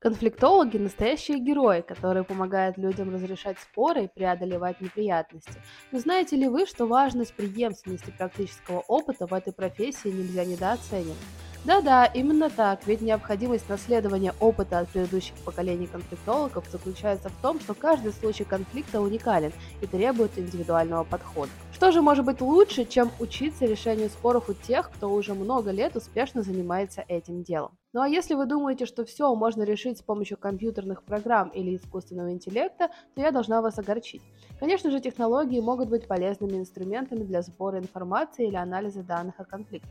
Конфликтологи – настоящие герои, которые помогают людям разрешать споры и преодолевать неприятности. Но знаете ли вы, что важность преемственности практического опыта в этой профессии нельзя недооценивать? Да-да, именно так, ведь необходимость наследования опыта от предыдущих поколений конфликтологов заключается в том, что каждый случай конфликта уникален и требует индивидуального подхода. Что же может быть лучше, чем учиться решению споров у тех, кто уже много лет успешно занимается этим делом? Ну а если вы думаете, что все можно решить с помощью компьютерных программ или искусственного интеллекта, то я должна вас огорчить. Конечно же, технологии могут быть полезными инструментами для сбора информации или анализа данных о конфликтах,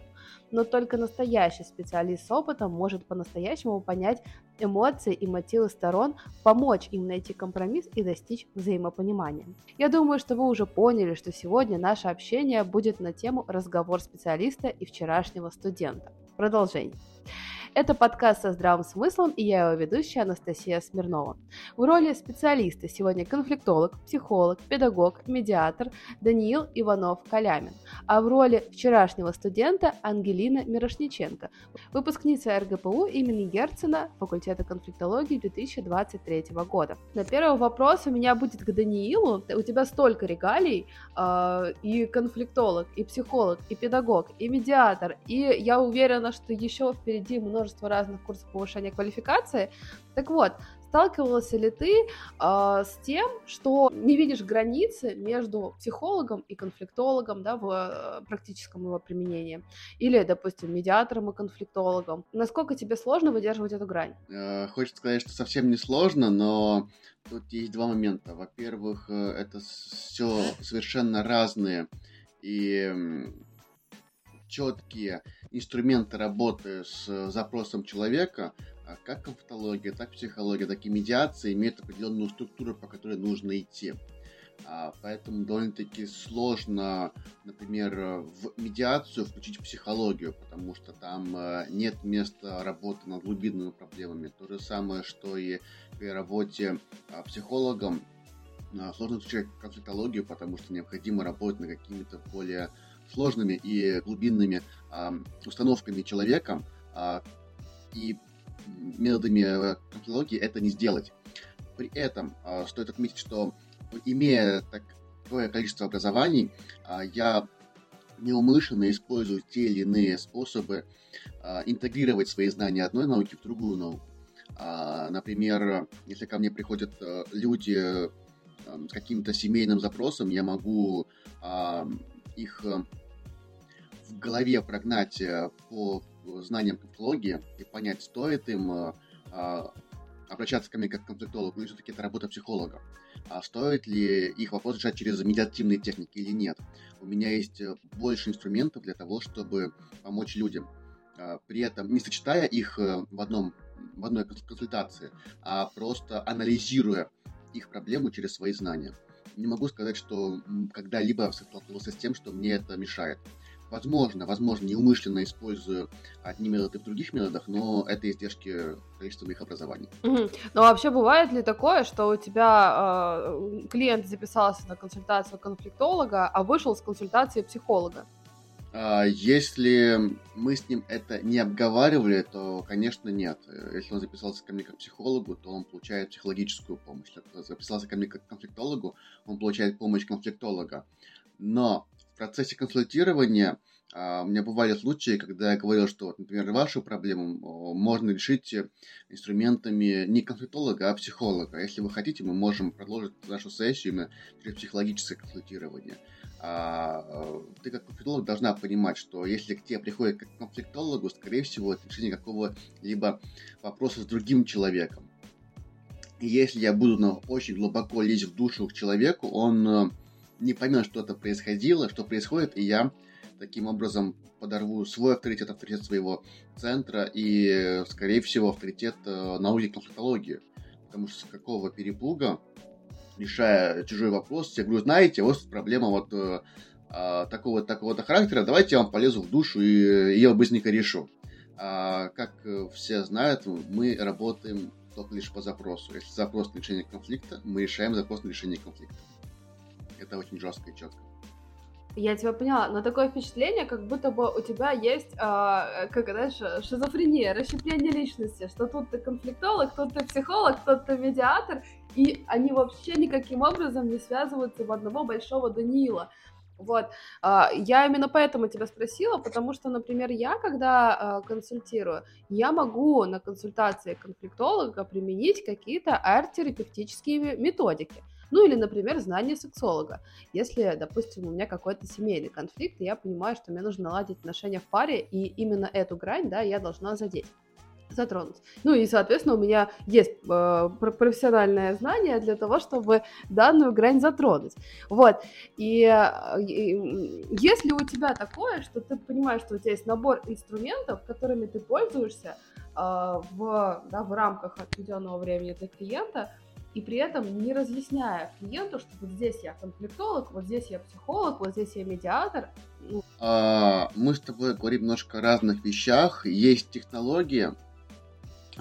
но только настоящий специалист с опытом может по-настоящему понять эмоции и мотивы сторон, помочь им найти компромисс и достичь взаимопонимания. Я думаю, что вы уже поняли, что сегодня наше общение будет на тему разговор специалиста и вчерашнего студента. Продолжение. Это подкаст со здравым смыслом, и я его ведущая Анастасия Смирнова. В роли специалиста сегодня конфликтолог, психолог, педагог, медиатор Даниил Иванов-Калямин, а в роли вчерашнего студента Ангелина Мирошниченко, выпускница РГПУ имени Герцена факультета конфликтологии 2023 года. На первый вопрос у меня будет к Даниилу. У тебя столько регалий, э, и конфликтолог, и психолог, и педагог, и медиатор, и я уверена, что еще впереди много множество разных курсов повышения квалификации. Так вот, сталкивался ли ты э, с тем, что не видишь границы между психологом и конфликтологом да, в э, практическом его применении? Или, допустим, медиатором и конфликтологом? Насколько тебе сложно выдерживать эту грань? Э, хочется сказать, что совсем не сложно, но тут есть два момента. Во-первых, э, это все совершенно разные и четкие инструменты работы с запросом человека, а как конфликтология, так психология, так и медиация имеют определенную структуру, по которой нужно идти. А, поэтому довольно-таки сложно, например, в медиацию включить психологию, потому что там э, нет места работы над глубинными проблемами. То же самое, что и при работе а, психологом сложно включать конфликтологию, потому что необходимо работать над какими-то более сложными и глубинными э, установками человека э, и методами конфликтологии это не сделать. При этом э, стоит отметить, что имея такое количество образований, э, я неумышленно использую те или иные способы э, интегрировать свои знания одной науки в другую науку. А, например, если ко мне приходят э, люди э, с каким-то семейным запросом, я могу их в голове прогнать э, по знаниям конфликтологии и понять, стоит им э, а, обращаться ко мне как к конфликтологу, или все-таки это работа психолога. А стоит ли их вопрос решать через медиативные техники или нет. У меня есть э, больше инструментов для того, чтобы помочь людям. А, при этом не сочетая их в, одном, в одной консультации, а просто анализируя их проблему через свои знания. Не могу сказать, что когда-либо столкнулся с тем, что мне это мешает. Возможно, возможно, неумышленно использую одни методы в других методах, но это издержки количества их образований. Угу. Но вообще бывает ли такое, что у тебя э, клиент записался на консультацию конфликтолога, а вышел с консультации психолога? А, если мы с ним это не обговаривали, то, конечно, нет. Если он записался ко мне как психологу, то он получает психологическую помощь. Если записался ко мне как конфликтологу, он получает помощь конфликтолога. Но процессе консультирования а, у меня бывали случаи, когда я говорил, что, например, вашу проблему можно решить инструментами не конфликтолога, а психолога. Если вы хотите, мы можем продолжить нашу сессию именно через психологическое консультирование. А, ты как конфликтолог должна понимать, что если к тебе приходит как конфликтологу, скорее всего, это решение какого-либо вопроса с другим человеком. И если я буду ну, очень глубоко лезть в душу к человеку, он не поймет, что это происходило, что происходит, и я таким образом подорву свой авторитет, авторитет своего центра и, скорее всего, авторитет э, науки конфликтологии. Потому что с какого перепуга, решая чужой вопрос, я говорю, знаете, вот проблема вот э, а, такого такого-то характера, давайте я вам полезу в душу и ее быстренько решу. А, как все знают, мы работаем только лишь по запросу. Если запрос на решение конфликта, мы решаем запрос на решение конфликта. Это очень жестко и четко. Я тебя поняла, но такое впечатление, как будто бы у тебя есть, э, как знаешь, шизофрения, расщепление личности, что тут ты конфликтолог, тут ты психолог, тут ты медиатор, и они вообще никаким образом не связываются в одного большого Даниила. Вот, а, я именно поэтому тебя спросила, потому что, например, я, когда а, консультирую, я могу на консультации конфликтолога применить какие-то арт-терапевтические методики. Ну или, например, знание сексолога. Если, допустим, у меня какой-то семейный конфликт, я понимаю, что мне нужно наладить отношения в паре, и именно эту грань, да, я должна задеть затронуть. Ну и, соответственно, у меня есть э, профессиональное знание для того, чтобы данную грань затронуть. Вот. И, э, и если у тебя такое, что ты понимаешь, что у тебя есть набор инструментов, которыми ты пользуешься э, в, да, в рамках отведенного времени для клиента, и при этом не разъясняя клиенту, что вот здесь я конфликтолог, вот здесь я психолог, вот здесь я медиатор. Ну... А, мы с тобой говорим немножко о разных вещах. Есть технология,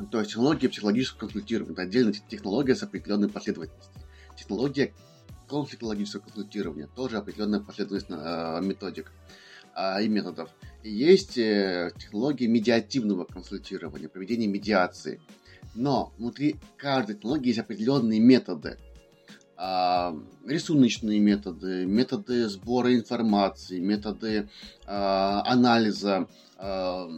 то есть технология психологического консультирования. Это отдельная технология с определенной последовательностью. Технология конфликтологического консультирования тоже определенная последовательность э, методик э, и методов. Есть э, технология медиативного консультирования, проведения медиации. Но внутри каждой технологии есть определенные методы. А, рисуночные методы, методы сбора информации, методы а, анализа, а,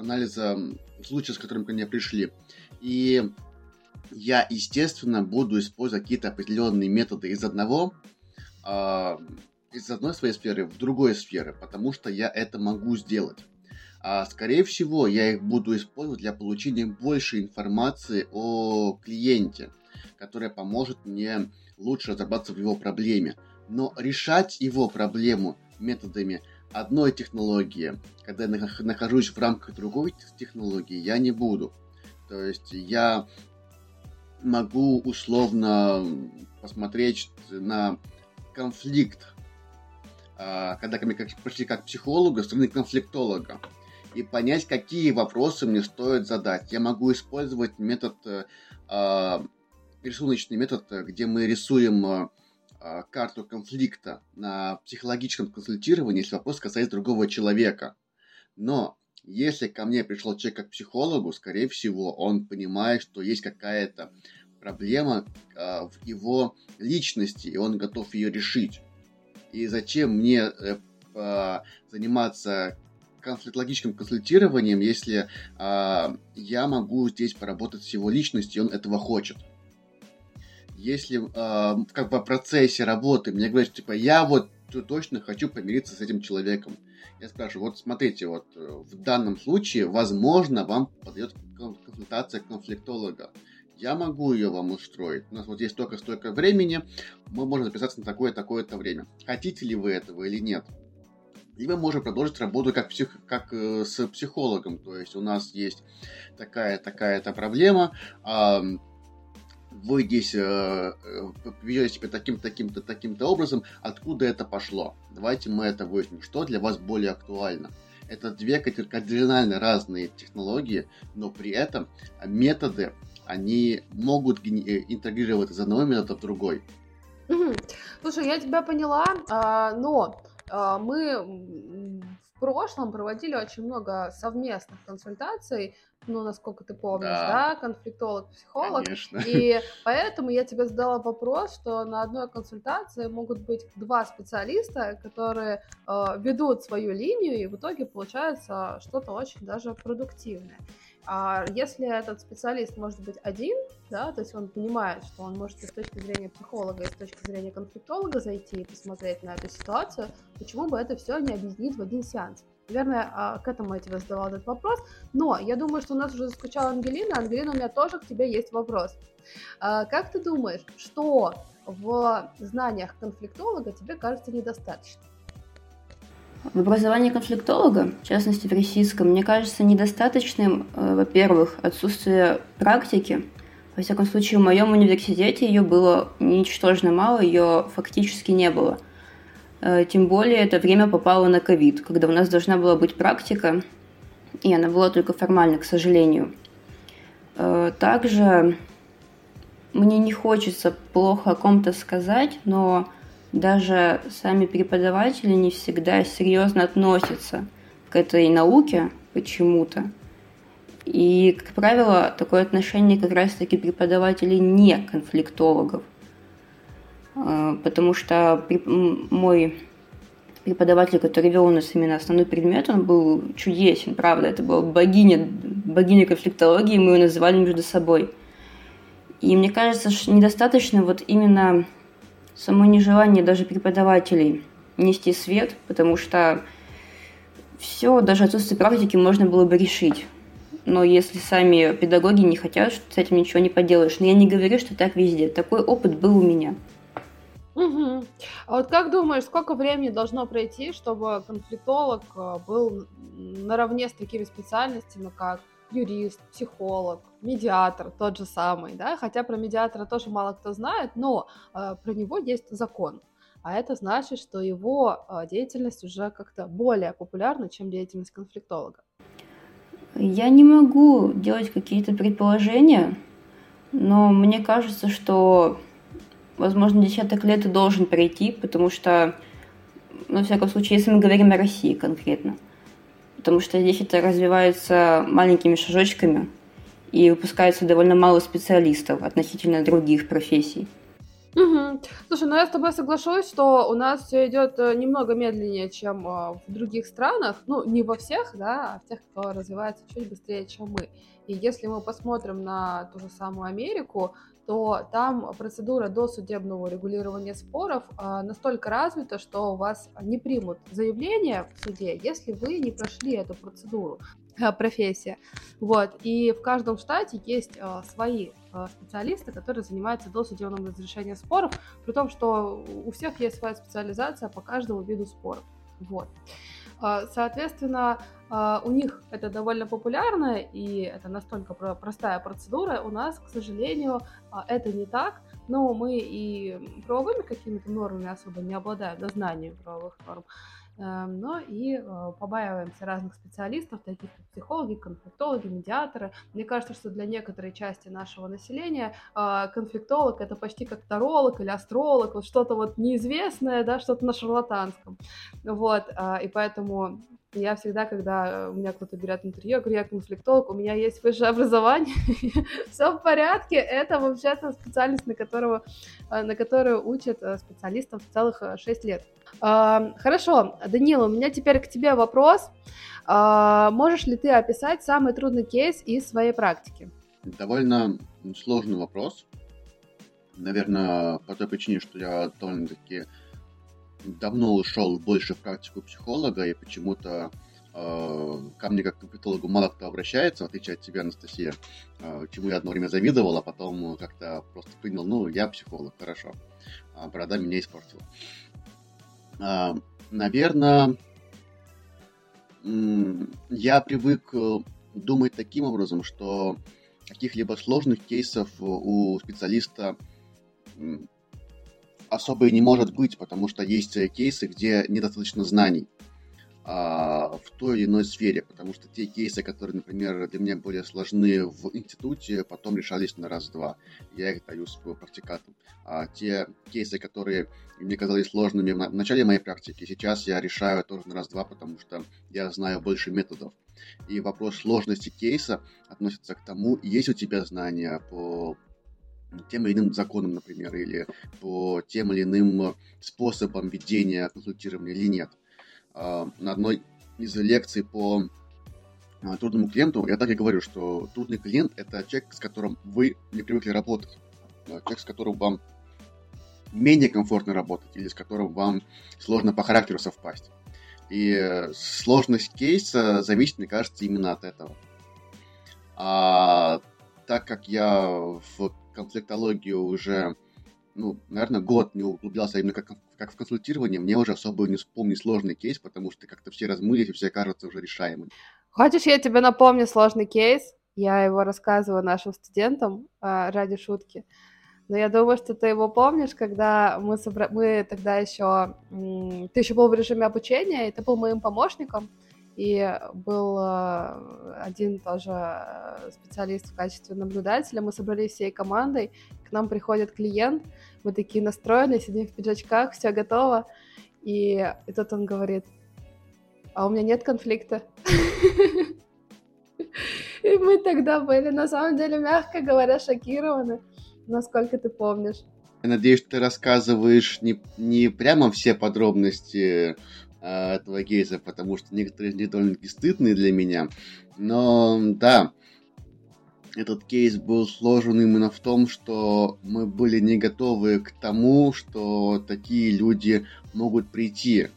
анализа случаев, с которыми ко мне пришли. И я, естественно, буду использовать какие-то определенные методы из одного, из одной своей сферы в другой сферы, потому что я это могу сделать а, скорее всего, я их буду использовать для получения больше информации о клиенте, которая поможет мне лучше разобраться в его проблеме. Но решать его проблему методами одной технологии, когда я нахожусь в рамках другой технологии, я не буду. То есть я могу условно посмотреть на конфликт, а, когда ко мне пришли как психолога, стороны конфликтолога и понять, какие вопросы мне стоит задать. Я могу использовать метод, э, а, рисуночный метод, где мы рисуем э, карту конфликта на психологическом консультировании, если вопрос касается другого человека. Но если ко мне пришел человек как психологу, скорее всего, он понимает, что есть какая-то проблема э, в его личности, и он готов ее решить. И зачем мне э, заниматься конфликтологическим консультированием, если э, я могу здесь поработать с его личностью, и он этого хочет. Если э, как бы в процессе работы мне говорят, типа, я вот точно хочу помириться с этим человеком. Я спрашиваю, вот смотрите, вот э, в данном случае, возможно, вам подойдет консультация конфликтолога. Я могу ее вам устроить. У нас вот есть столько-столько времени, мы можем записаться на такое-такое-то время. Хотите ли вы этого или нет? И мы можем продолжить работу как, псих, как э, с психологом. То есть у нас есть такая, такая-то проблема, э, вы здесь э, э, ведете себя таким-то, таким-то, таким-то образом, откуда это пошло. Давайте мы это выясним, что для вас более актуально. Это две кардинально разные технологии, но при этом методы, они могут э, интегрировать из одного метода в другой. Слушай, я тебя поняла, а, но а, мы прошлом проводили очень много совместных консультаций, ну, насколько ты помнишь, да, да? конфликтолог, психолог. Конечно. И поэтому я тебе задала вопрос, что на одной консультации могут быть два специалиста, которые э, ведут свою линию, и в итоге получается что-то очень даже продуктивное. А если этот специалист может быть один, да, то есть он понимает, что он может с точки зрения психолога, и с точки зрения конфликтолога зайти и посмотреть на эту ситуацию, почему бы это все не объединить в один сеанс? Наверное, а, к этому я тебе задавала этот вопрос. Но я думаю, что у нас уже заскучала Ангелина. Ангелина, у меня тоже к тебе есть вопрос. А, как ты думаешь, что в знаниях конфликтолога тебе кажется недостаточно? В образовании конфликтолога, в частности в российском, мне кажется недостаточным, э, во-первых, отсутствие практики. Во всяком случае, в моем университете ее было ничтожно мало, ее фактически не было. Э, тем более это время попало на ковид, когда у нас должна была быть практика, и она была только формально, к сожалению. Э, также мне не хочется плохо о ком-то сказать, но даже сами преподаватели не всегда серьезно относятся к этой науке почему-то. И, как правило, такое отношение как раз-таки преподавателей не конфликтологов. А, потому что мой преподаватель, который вел у нас именно основной предмет, он был чудесен, правда. Это была богиня, богиня конфликтологии, мы ее называли между собой. И мне кажется, что недостаточно вот именно само нежелание даже преподавателей нести свет, потому что все, даже отсутствие практики можно было бы решить. Но если сами педагоги не хотят, с этим ничего не поделаешь. Но я не говорю, что так везде. Такой опыт был у меня. Угу. А вот как думаешь, сколько времени должно пройти, чтобы конфликтолог э, был наравне с такими специальностями, как юрист, психолог, медиатор, тот же самый, да, хотя про медиатора тоже мало кто знает, но э, про него есть закон, а это значит, что его э, деятельность уже как-то более популярна, чем деятельность конфликтолога. Я не могу делать какие-то предположения, но мне кажется, что, возможно, десяток лет и должен пройти, потому что, ну, во всяком случае, если мы говорим о России конкретно – потому что здесь это развивается маленькими шажочками и выпускается довольно мало специалистов относительно других профессий. Угу. Слушай, ну я с тобой соглашусь, что у нас все идет э, немного медленнее, чем э, в других странах. Ну, не во всех, да, а в тех, кто развивается чуть быстрее, чем мы. И если мы посмотрим на ту же самую Америку, то там процедура досудебного регулирования споров а, настолько развита, что у вас не примут заявление в суде, если вы не прошли эту процедуру а, профессия. Вот. И в каждом штате есть э, свои э, специалисты, которые занимаются досудебным разрешением споров, при том, что у всех есть своя специализация по каждому виду споров. Вот. А, соответственно, а, у них это довольно популярно, и это настолько простая процедура. У нас, к сожалению, а, это не так. Но мы и правовыми какими-то нормами особо не обладаем, да, знанием правовых норм. Эм, но и э, побаиваемся разных специалистов, таких как психологи, конфликтологи, медиаторы. Мне кажется, что для некоторой части нашего населения э, конфликтолог это почти как таролог или астролог, вот что-то вот неизвестное, да, что-то на шарлатанском. Вот, э, и поэтому я всегда, когда у меня кто-то берет интервью, я говорю, я конфликтолог, у меня есть высшее образование, все в порядке, это вообще-то специальность, на, которого, на которую учат специалистов целых 6 лет. Хорошо, Данила, у меня теперь к тебе вопрос. А, можешь ли ты описать самый трудный кейс из своей практики? Довольно сложный вопрос. Наверное, по той причине, что я довольно-таки давно ушел больше в практику психолога, и почему-то э, ко мне как к конфликтологу мало кто обращается, в отличие от тебя, Анастасия, э, чему я одно время завидовал, а потом как-то просто принял, ну, я психолог, хорошо. А борода меня испортила. А, наверное, я привык э, думать таким образом, что каких-либо сложных кейсов у специалиста особо и не может быть, потому что есть кейсы, где недостаточно знаний а, в той или иной сфере, потому что те кейсы, которые, например, для меня более сложны в институте, потом решались на раз-два. Я их даю своим практикатам. А те кейсы, которые мне казались сложными в начале моей практики, сейчас я решаю тоже на раз-два, потому что я знаю больше методов. И вопрос сложности кейса относится к тому, есть у тебя знания по тем или иным законам, например, или по тем или иным способам ведения консультирования или нет. А, на одной из лекций по а, трудному клиенту я так и говорю, что трудный клиент – это человек, с которым вы не привыкли работать, а, человек, с которым вам менее комфортно работать или с которым вам сложно по характеру совпасть. И сложность кейса зависит, мне кажется, именно от этого. А так как я в конфликтологию уже ну, наверное, год не углублялся именно как, как в консультировании, мне уже особо не вспомнить сложный кейс, потому что как-то все размылись и все кажется уже решаемым. Хочешь, я тебе напомню сложный кейс? Я его рассказываю нашим студентам э, ради шутки. Но я думаю, что ты его помнишь, когда мы, собра... мы тогда еще... Ты еще был в режиме обучения, и ты был моим помощником. И был э, один тоже э, специалист в качестве наблюдателя. Мы собрались всей командой, к нам приходит клиент, мы такие настроены, сидим в пиджачках, все готово, и, и тут он говорит, а у меня нет конфликта. И мы тогда были, на самом деле, мягко говоря, шокированы, насколько ты помнишь. Я надеюсь, ты рассказываешь не, не прямо все подробности э, этого кейса, потому что некоторые из них довольно-таки стыдные для меня. Но да, этот кейс был сложен именно в том, что мы были не готовы к тому, что такие люди могут прийти.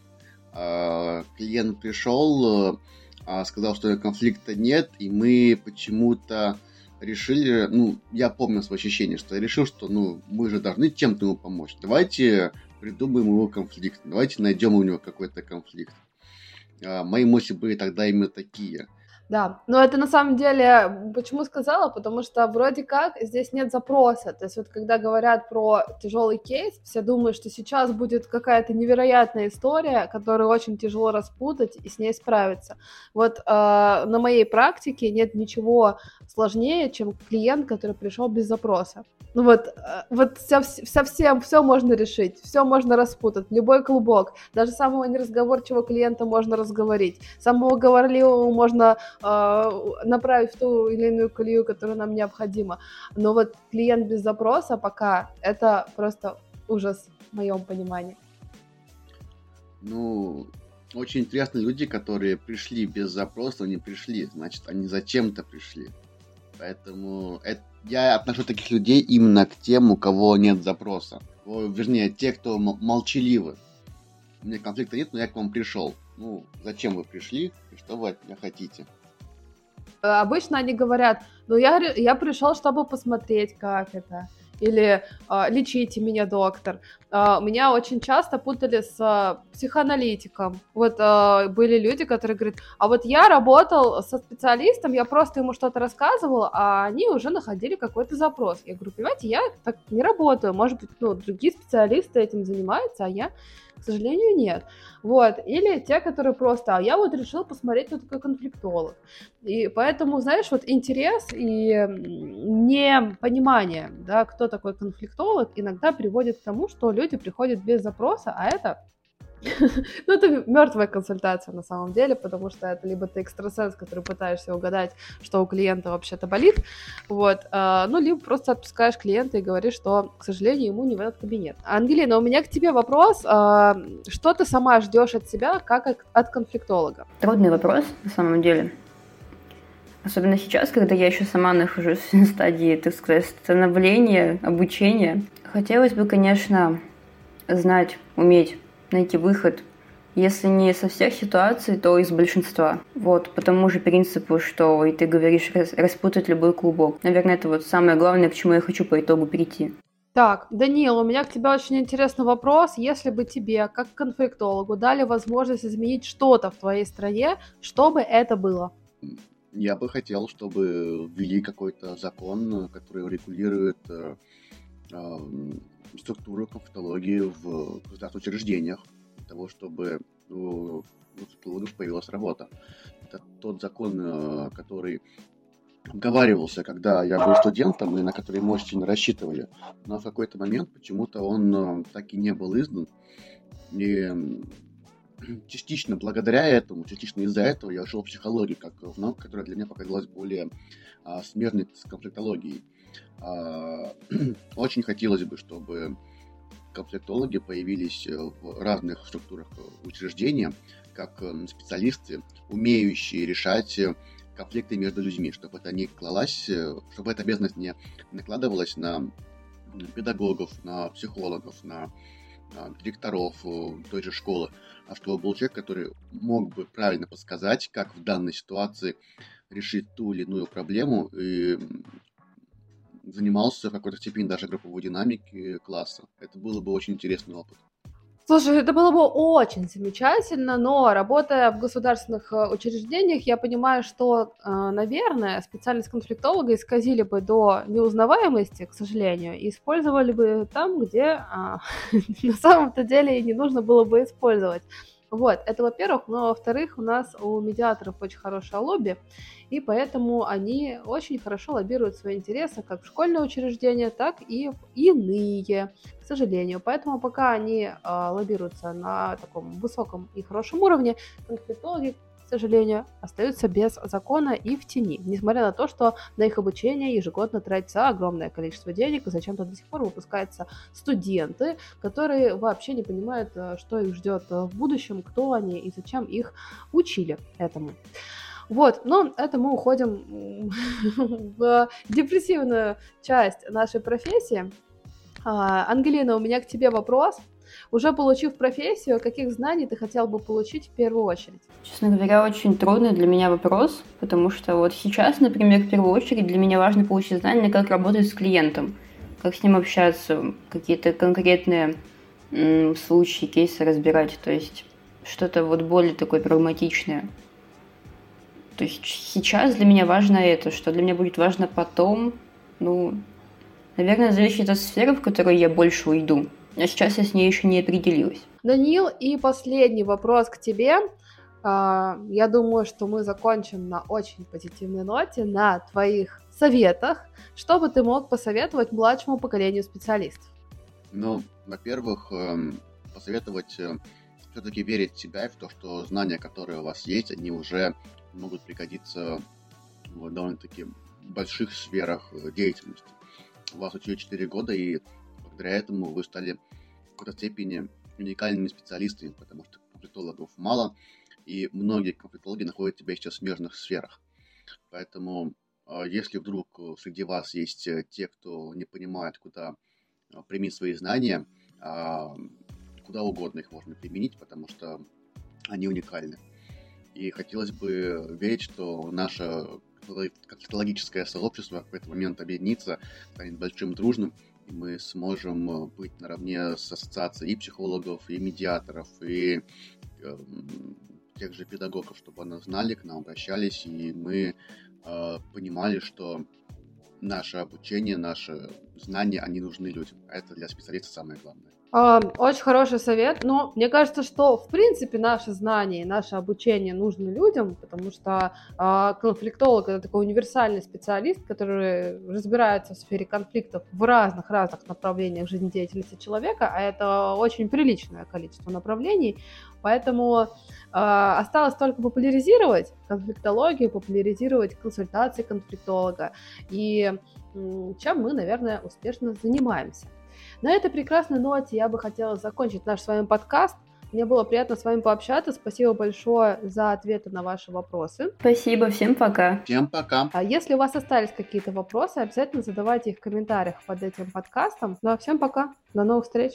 Э, клиент пришел, э, сказал, что конфликта нет, и мы почему-то решили, ну, я помню свое ощущение, что я решил, что, ну, мы же должны чем-то ему помочь. Давайте придумаем его конфликт, давайте найдем у него какой-то конфликт. А, мои мысли были тогда именно такие – да, но это на самом деле, почему сказала, потому что вроде как здесь нет запроса, то есть вот когда говорят про тяжелый кейс, все думают, что сейчас будет какая-то невероятная история, которую очень тяжело распутать и с ней справиться. Вот э, на моей практике нет ничего сложнее, чем клиент, который пришел без запроса. Ну вот, э, вот совсем все можно решить, все можно распутать, любой клубок, даже самого неразговорчивого клиента можно разговорить, самого говорливого можно направить в ту или иную колею, которая нам необходима. Но вот клиент без запроса пока это просто ужас в моем понимании. Ну, очень интересные люди, которые пришли без запроса, не пришли, значит, они зачем-то пришли. Поэтому это, я отношу таких людей именно к тем, у кого нет запроса. О, вернее, те, кто молчаливы. У меня конфликта нет, но я к вам пришел. Ну, зачем вы пришли и что вы от меня хотите? Э, обычно они говорят, ну я, я пришел, чтобы посмотреть, как это или э, лечите меня, доктор. Э, меня очень часто путали с э, психоаналитиком. Вот были люди, которые говорят, а вот я работал со специалистом, я просто ему что-то рассказывал, а они уже находили какой-то запрос. Я говорю, понимаете, я так не работаю, может быть, ну, другие специалисты этим занимаются, а я к сожалению, нет. Вот. Или те, которые просто, а я вот решил посмотреть, кто такой конфликтолог. И поэтому, знаешь, вот интерес и непонимание, да, кто такой конфликтолог, иногда приводит к тому, что люди приходят без запроса, а это ну, это мертвая консультация на самом деле, потому что это либо ты экстрасенс, который пытаешься угадать, что у клиента вообще-то болит, вот, а, ну, либо просто отпускаешь клиента и говоришь, что, к сожалению, ему не в этот кабинет. Ангелина, у меня к тебе вопрос. А, что ты сама ждешь от себя, как от конфликтолога? Трудный вопрос, на самом деле. Особенно сейчас, когда я еще сама нахожусь в стадии, так сказать, становления, обучения. Хотелось бы, конечно, знать, уметь найти выход, если не со всех ситуаций, то из большинства. Вот, по тому же принципу, что и ты говоришь, распутать любой клубок. Наверное, это вот самое главное, к чему я хочу по итогу прийти. Так, Данил, у меня к тебе очень интересный вопрос. Если бы тебе, как конфликтологу, дали возможность изменить что-то в твоей стране, что бы это было? Я бы хотел, чтобы ввели какой-то закон, который регулирует э, структуру конфликтологии в государственных учреждениях, для того, чтобы у конфликтологов появилась работа. Это тот закон, э, который обговаривался, когда я был студентом, и на который мы очень рассчитывали. Но в какой-то момент почему-то он э, так и не был издан. И частично благодаря этому, частично из-за этого я ушел в психологию, как в науку, которая для меня показалась более а, смежной с конфликтологией. А, очень хотелось бы, чтобы конфликтологи появились э, в разных структурах э, учреждения, как э, специалисты, умеющие решать конфликты между людьми, чтобы это не клалась, чтобы эта обязанность не накладывалась на педагогов, на психологов, на директоров той же школы, а чтобы был человек, который мог бы правильно подсказать, как в данной ситуации решить ту или иную проблему и занимался в какой-то степени даже групповой динамики класса. Это было бы очень интересный опыт. Слушай, это было бы очень замечательно, но работая в государственных э, учреждениях, я понимаю, что, э, наверное, специальность конфликтолога исказили бы до неузнаваемости, к сожалению, и использовали бы там, где а, на самом-то деле и не нужно было бы использовать. Вот, это во-первых, но во-вторых, у нас у медиаторов очень хорошее лобби, и поэтому они очень хорошо лоббируют свои интересы как в школьное учреждение, так и в иные, к сожалению. Поэтому пока они э, лоббируются на таком высоком и хорошем уровне, конфликтологи сожалению, остаются без закона и в тени, несмотря на то, что на их обучение ежегодно тратится огромное количество денег, и зачем-то до сих пор выпускаются студенты, которые вообще не понимают, э, что их ждет в будущем, кто они и зачем их учили этому. Вот, но это мы уходим в депрессивную часть нашей профессии. А, Ангелина, у меня к тебе вопрос. Уже получив профессию, каких знаний ты хотел бы получить в первую очередь? Честно говоря, очень трудный для меня вопрос, потому что вот сейчас, например, в первую очередь для меня важно получить знания, как работать с клиентом, как с ним общаться, какие-то конкретные м, случаи, кейсы разбирать, то есть что-то вот более такое прагматичное. То есть сейчас для меня важно это, что для меня будет важно потом, ну, наверное, зависит от сферы, в которой я больше уйду. А сейчас я с ней еще не определилась. Данил, и последний вопрос к тебе. А, я думаю, что мы закончим на очень позитивной ноте, на твоих советах. Что бы ты мог посоветовать младшему поколению специалистов? Ну, во-первых, эм, посоветовать э, все-таки верить в себя и в то, что знания, которые у вас есть, они уже могут пригодиться в довольно-таки больших сферах э, деятельности. У вас учили 4 года, и благодаря этому вы стали в какой-то степени уникальными специалистами, потому что конфликтологов мало, и многие конфликтологи находят себя сейчас в смежных сферах. Поэтому, а, если вдруг среди вас есть э, те, кто не понимает, куда а, применить свои знания, а, куда угодно их можно применить, потому что они уникальны. И хотелось бы верить, что наше конфликтологическое сообщество в какой-то момент объединится, станет большим, дружным, мы сможем э, быть наравне с ассоциацией и психологов, и медиаторов, и э, тех же педагогов, чтобы они знали, к нам обращались, и мы э, понимали, что наше обучение, наши знания, они нужны людям. Это для специалиста самое главное. Очень хороший совет. Но мне кажется, что в принципе наши знания и наше обучение нужны людям, потому что э, конфликтолог это такой универсальный специалист, который разбирается в сфере конфликтов в разных-разных направлениях жизнедеятельности человека, а это очень приличное количество направлений. Поэтому э, осталось только популяризировать конфликтологию, популяризировать консультации конфликтолога. И чем мы, наверное, успешно занимаемся. На этой прекрасной ноте я бы хотела закончить наш с вами подкаст. Мне было приятно с вами пообщаться. Спасибо большое за ответы на ваши вопросы. Спасибо, всем пока. Всем пока. А если у вас остались какие-то вопросы, обязательно задавайте их в комментариях под этим подкастом. Ну а всем пока. До новых встреч.